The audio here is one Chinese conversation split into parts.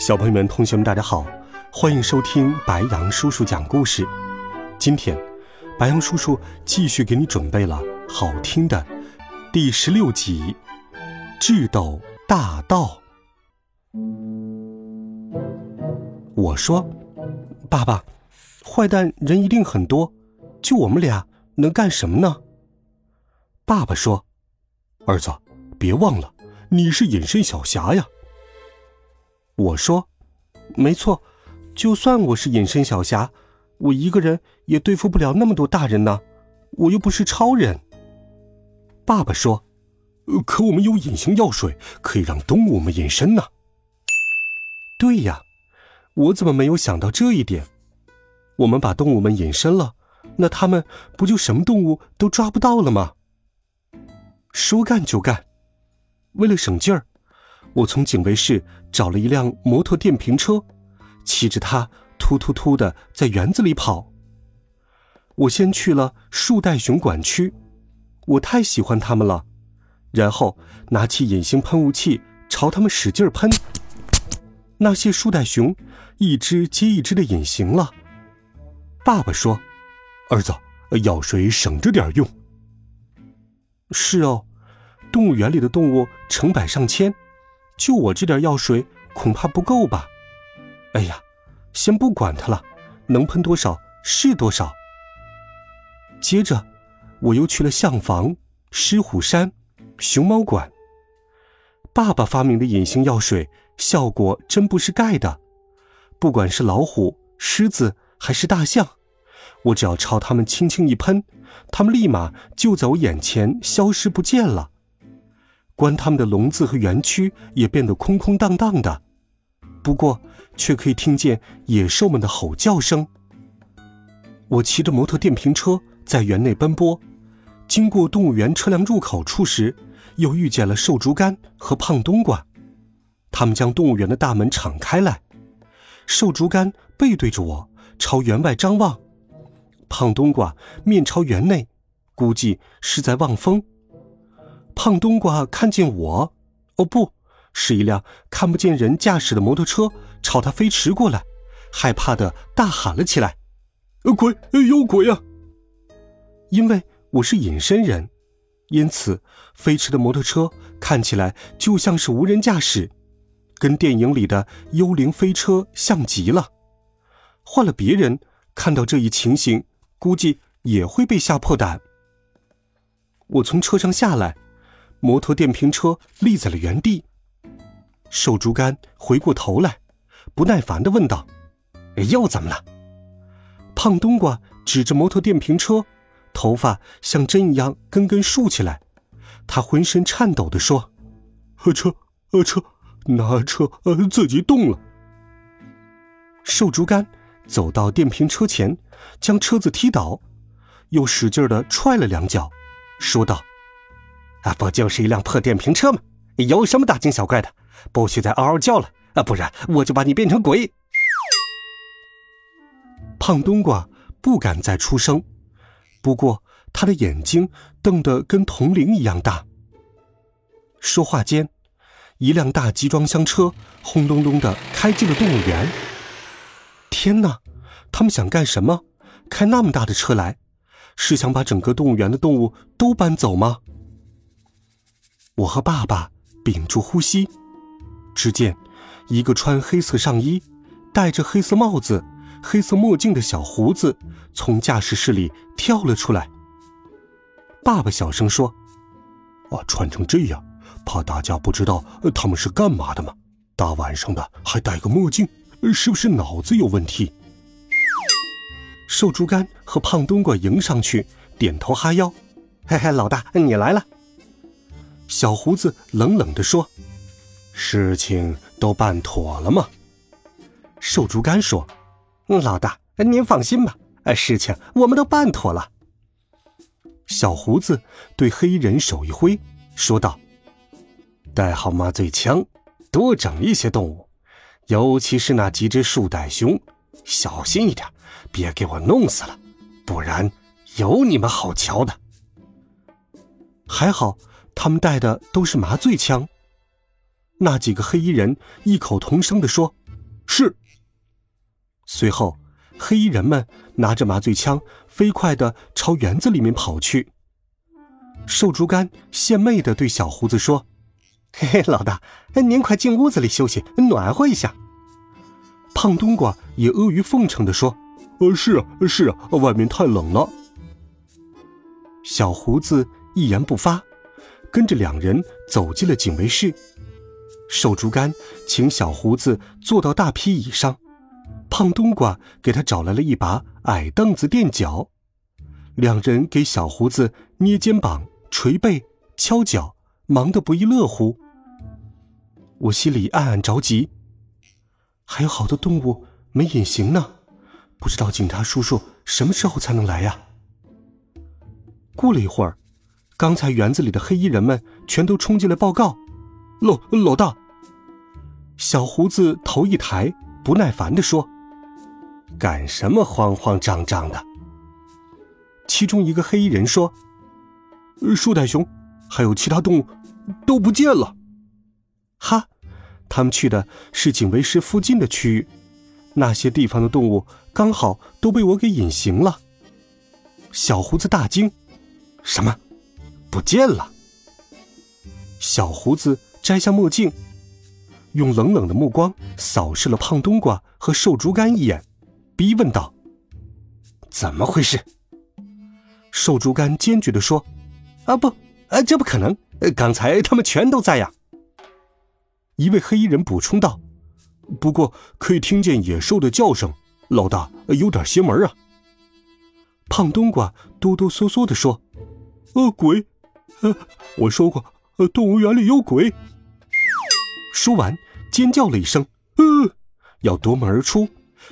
小朋友们、同学们，大家好，欢迎收听白羊叔叔讲故事。今天，白羊叔叔继续给你准备了好听的第十六集《智斗大盗》。我说：“爸爸，坏蛋人一定很多，就我们俩能干什么呢？”爸爸说：“儿子，别忘了，你是隐身小侠呀。”我说：“没错，就算我是隐身小侠，我一个人也对付不了那么多大人呢。我又不是超人。”爸爸说：“可我们有隐形药水，可以让动物们隐身呢。”对呀，我怎么没有想到这一点？我们把动物们隐身了，那他们不就什么动物都抓不到了吗？说干就干，为了省劲儿。我从警卫室找了一辆摩托电瓶车，骑着它突突突的在园子里跑。我先去了树袋熊管区，我太喜欢它们了。然后拿起隐形喷雾器朝它们使劲喷，那些树袋熊一只接一只的隐形了。爸爸说：“儿子，药水省着点用。”是哦，动物园里的动物成百上千。就我这点药水，恐怕不够吧？哎呀，先不管它了，能喷多少是多少。接着，我又去了象房、狮虎山、熊猫馆。爸爸发明的隐形药水效果真不是盖的，不管是老虎、狮子还是大象，我只要朝它们轻轻一喷，它们立马就在我眼前消失不见了。关他们的笼子和园区也变得空空荡荡的，不过却可以听见野兽们的吼叫声。我骑着摩托电瓶车在园内奔波，经过动物园车辆入口处时，又遇见了瘦竹竿和胖冬瓜。他们将动物园的大门敞开来，瘦竹竿背对着我，朝园外张望；胖冬瓜面朝园内，估计是在望风。胖冬瓜看见我，哦，不是一辆看不见人驾驶的摩托车朝他飞驰过来，害怕的大喊了起来：“呃鬼，有鬼啊！”因为我是隐身人，因此飞驰的摩托车看起来就像是无人驾驶，跟电影里的幽灵飞车像极了。换了别人看到这一情形，估计也会被吓破胆。我从车上下来。摩托电瓶车立在了原地，瘦竹竿回过头来，不耐烦的问道：“又怎么了？”胖冬瓜指着摩托电瓶车，头发像针一样根根竖起来，他浑身颤抖的说：“车，呃车，那车呃自己动了。”瘦竹竿走到电瓶车前，将车子踢倒，又使劲的踹了两脚，说道。啊，不就是一辆破电瓶车吗？有什么大惊小怪的？不许再嗷嗷叫了啊，不然我就把你变成鬼！胖冬瓜不敢再出声，不过他的眼睛瞪得跟铜铃一样大。说话间，一辆大集装箱车轰隆隆的开进了动物园。天哪，他们想干什么？开那么大的车来，是想把整个动物园的动物都搬走吗？我和爸爸屏住呼吸，只见一个穿黑色上衣、戴着黑色帽子、黑色墨镜的小胡子从驾驶室里跳了出来。爸爸小声说：“啊，穿成这样，怕大家不知道他们是干嘛的吗？大晚上的还戴个墨镜，是不是脑子有问题？”瘦猪肝和胖冬瓜迎上去，点头哈腰：“嘿嘿，老大，你来了。”小胡子冷冷地说：“事情都办妥了吗？”瘦竹竿说：“老大，您放心吧，事情我们都办妥了。”小胡子对黑人手一挥，说道：“带好麻醉枪，多整一些动物，尤其是那几只树袋熊，小心一点，别给我弄死了，不然有你们好瞧的。”还好，他们带的都是麻醉枪。那几个黑衣人异口同声地说：“是。”随后。黑衣人们拿着麻醉枪，飞快的朝园子里面跑去。瘦竹竿献媚的对小胡子说：“嘿嘿，老大，您快进屋子里休息，暖和一下。”胖冬瓜也阿谀奉承的说：“呃，是啊，是啊，外面太冷了。”小胡子一言不发，跟着两人走进了警卫室。瘦竹竿请小胡子坐到大皮椅上。胖冬瓜给他找来了一把矮凳子垫脚，两人给小胡子捏肩膀、捶背、敲脚，忙得不亦乐乎。我心里暗暗着急，还有好多动物没隐形呢，不知道警察叔叔什么时候才能来呀？过了一会儿，刚才园子里的黑衣人们全都冲进来报告：“老老大！”小胡子头一抬，不耐烦地说。干什么慌慌张张的？其中一个黑衣人说：“树袋熊，还有其他动物，都不见了。”哈，他们去的是警卫室附近的区域，那些地方的动物刚好都被我给隐形了。小胡子大惊：“什么？不见了？”小胡子摘下墨镜，用冷冷的目光扫视了胖冬瓜和瘦竹竿一眼。逼问道：“怎么回事？”瘦竹竿坚决的说：“啊不，啊这不可能！刚才他们全都在呀。”一位黑衣人补充道：“不过可以听见野兽的叫声，老大有点邪门啊。”胖冬瓜哆哆嗦嗦的说：“呃，鬼！呃，我说过，呃，动物园里有鬼。”说完，尖叫了一声：“呃，要夺门而出。”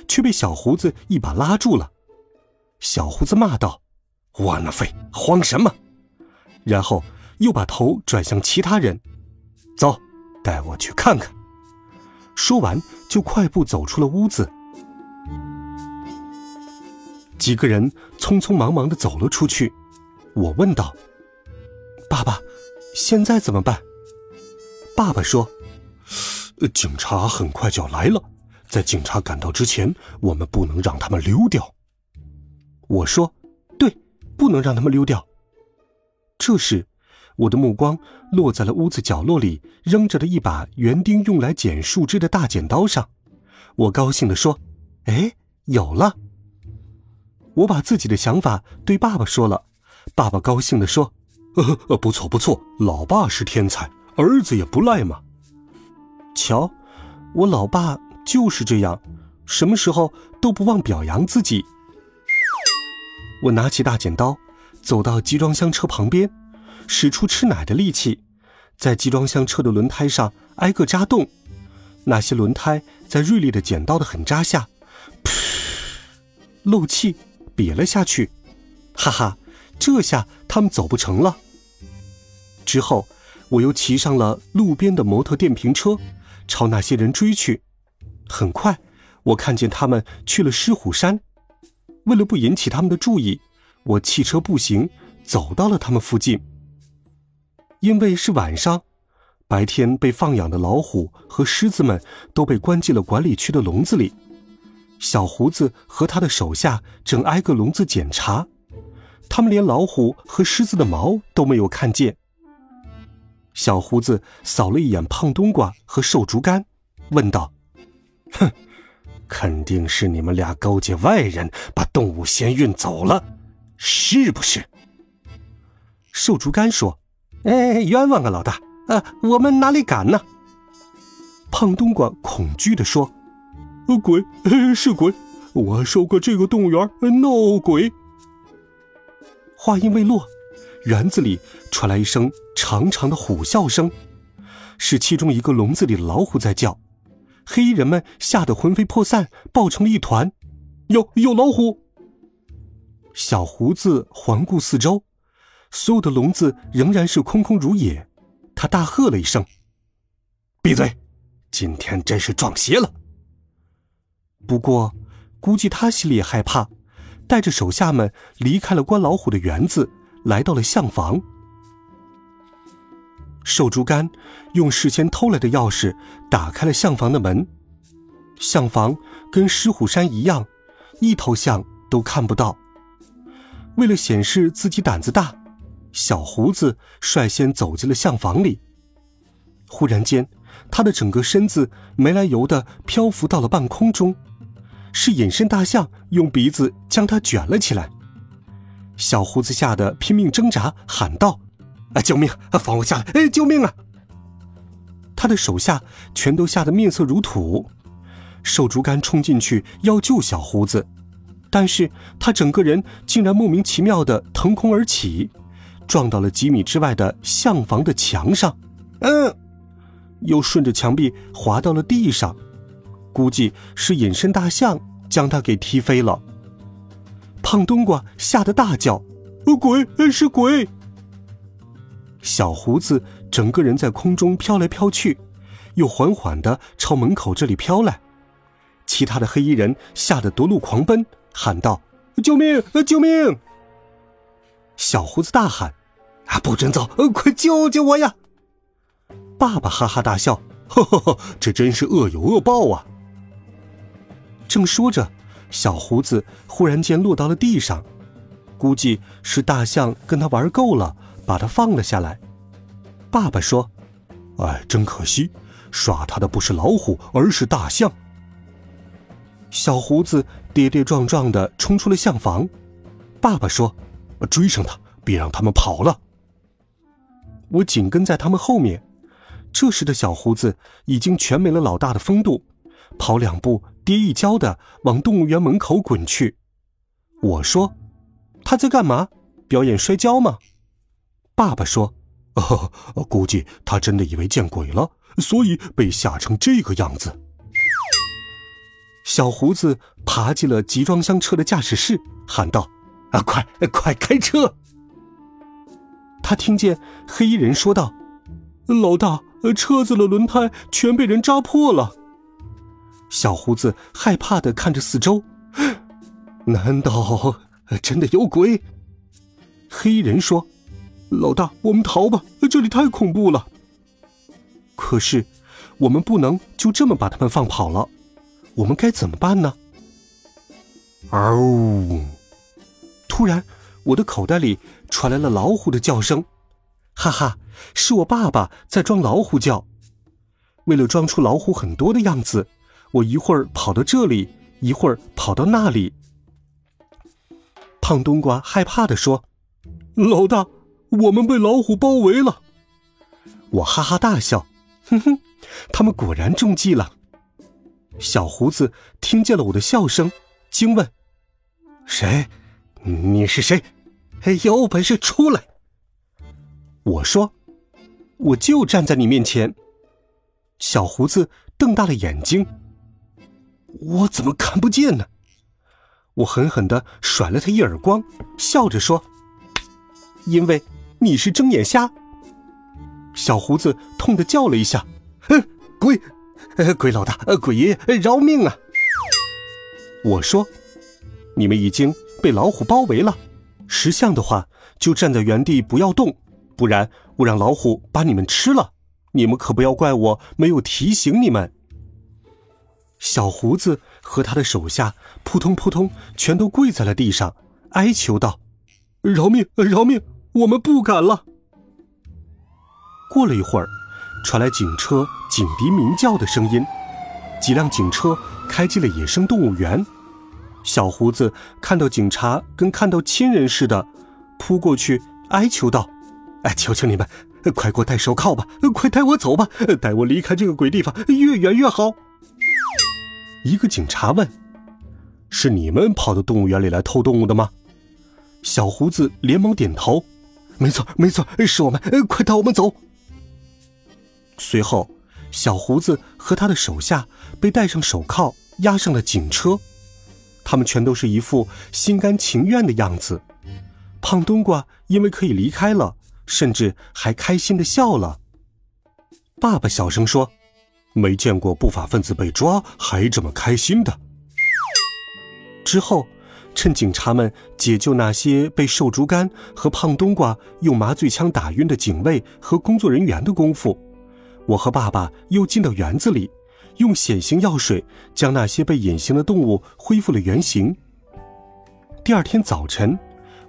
却被小胡子一把拉住了。小胡子骂道：“窝囊废，慌什么？”然后又把头转向其他人：“走，带我去看看。”说完，就快步走出了屋子。几个人匆匆忙忙的走了出去。我问道：“爸爸，现在怎么办？”爸爸说：“警察很快就要来了。”在警察赶到之前，我们不能让他们溜掉。我说：“对，不能让他们溜掉。”这时，我的目光落在了屋子角落里扔着的一把园丁用来剪树枝的大剪刀上。我高兴地说：“哎，有了！”我把自己的想法对爸爸说了。爸爸高兴地说：“呃，不错不错，老爸是天才，儿子也不赖嘛。瞧，我老爸。”就是这样，什么时候都不忘表扬自己。我拿起大剪刀，走到集装箱车旁边，使出吃奶的力气，在集装箱车的轮胎上挨个扎洞。那些轮胎在锐利的剪刀的狠扎下，噗，漏气，瘪了下去。哈哈，这下他们走不成了。之后，我又骑上了路边的摩托电瓶车，朝那些人追去。很快，我看见他们去了狮虎山。为了不引起他们的注意，我弃车步行走到了他们附近。因为是晚上，白天被放养的老虎和狮子们都被关进了管理区的笼子里。小胡子和他的手下正挨个笼子检查，他们连老虎和狮子的毛都没有看见。小胡子扫了一眼胖冬瓜和瘦竹竿，问道。哼，肯定是你们俩勾结外人，把动物先运走了，是不是？瘦竹竿说：“哎，冤枉啊，老大！啊，我们哪里敢呢？”胖冬瓜恐惧的说：“鬼，是鬼！我受过这个动物园闹鬼。”话音未落，园子里传来一声长长的虎啸声，是其中一个笼子里的老虎在叫。黑衣人们吓得魂飞魄散，抱成了一团。有有老虎！小胡子环顾四周，所有的笼子仍然是空空如也。他大喝了一声：“闭嘴！今天真是撞邪了。”不过，估计他心里也害怕，带着手下们离开了关老虎的园子，来到了象房。瘦竹竿用事先偷来的钥匙打开了象房的门，象房跟石虎山一样，一头象都看不到。为了显示自己胆子大，小胡子率先走进了象房里。忽然间，他的整个身子没来由的漂浮到了半空中，是隐身大象用鼻子将他卷了起来。小胡子吓得拼命挣扎，喊道。啊！救命！啊，放我下来！哎，救命啊！他的手下全都吓得面色如土。瘦竹竿冲进去要救小胡子，但是他整个人竟然莫名其妙的腾空而起，撞到了几米之外的象房的墙上。嗯，又顺着墙壁滑到了地上，估计是隐身大象将他给踢飞了。胖冬瓜吓得大叫：“鬼！是鬼！”小胡子整个人在空中飘来飘去，又缓缓的朝门口这里飘来。其他的黑衣人吓得夺路狂奔，喊道：“救命！救命！”小胡子大喊：“啊，不准走！快救救我呀！”爸爸哈哈大笑：“呵呵呵，这真是恶有恶报啊！”正说着，小胡子忽然间落到了地上，估计是大象跟他玩够了。把他放了下来。爸爸说：“哎，真可惜，耍他的不是老虎，而是大象。”小胡子跌跌撞撞的冲出了象房。爸爸说：“追上他，别让他们跑了。”我紧跟在他们后面。这时的小胡子已经全没了老大的风度，跑两步跌一跤的往动物园门口滚去。我说：“他在干嘛？表演摔跤吗？”爸爸说：“哦，估计他真的以为见鬼了，所以被吓成这个样子。”小胡子爬进了集装箱车的驾驶室，喊道：“啊，快快开车！”他听见黑衣人说道：“老大，车子的轮胎全被人扎破了。”小胡子害怕的看着四周，难道真的有鬼？黑衣人说。老大，我们逃吧！这里太恐怖了。可是，我们不能就这么把他们放跑了。我们该怎么办呢？嗷！突然，我的口袋里传来了老虎的叫声。哈哈，是我爸爸在装老虎叫。为了装出老虎很多的样子，我一会儿跑到这里，一会儿跑到那里。胖冬瓜害怕的说：“老大。”我们被老虎包围了，我哈哈大笑，哼哼，他们果然中计了。小胡子听见了我的笑声，惊问：“谁？你是谁？有本事出来！”我说：“我就站在你面前。”小胡子瞪大了眼睛：“我怎么看不见呢？”我狠狠的甩了他一耳光，笑着说：“因为。”你是睁眼瞎！小胡子痛的叫了一下：“哼，鬼，鬼老大，呃鬼爷爷饶命啊！”我说：“你们已经被老虎包围了，识相的话就站在原地不要动，不然我让老虎把你们吃了，你们可不要怪我没有提醒你们。”小胡子和他的手下扑通扑通全都跪在了地上，哀求道：“饶命，饶命！”我们不敢了。过了一会儿，传来警车警笛鸣叫的声音，几辆警车开进了野生动物园。小胡子看到警察，跟看到亲人似的，扑过去哀求道：“哎，求求你们，快给我戴手铐吧！快带我走吧，带我离开这个鬼地方，越远越好。”一个警察问：“是你们跑到动物园里来偷动物的吗？”小胡子连忙点头。没错，没错，是我们！快带我们走。随后，小胡子和他的手下被戴上手铐，押上了警车。他们全都是一副心甘情愿的样子。胖冬瓜因为可以离开了，甚至还开心的笑了。爸爸小声说：“没见过不法分子被抓还这么开心的。”之后，趁警察们解救那些被瘦竹竿和胖冬瓜用麻醉枪打晕的警卫和工作人员的功夫，我和爸爸又进到园子里，用显形药水将那些被隐形的动物恢复了原形。第二天早晨，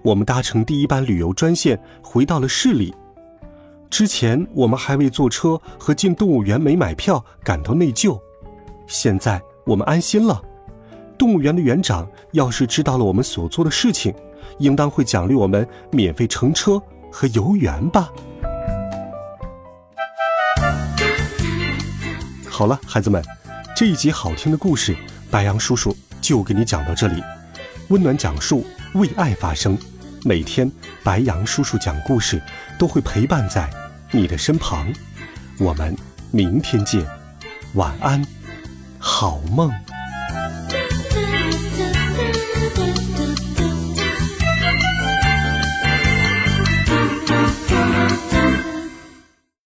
我们搭乘第一班旅游专线回到了市里。之前我们还为坐车和进动物园没买票感到内疚，现在我们安心了。动物园的园长要是知道了我们所做的事情，应当会奖励我们免费乘车和游园吧。好了，孩子们，这一集好听的故事，白杨叔叔就给你讲到这里。温暖讲述，为爱发声。每天，白杨叔叔讲故事都会陪伴在你的身旁。我们明天见，晚安，好梦。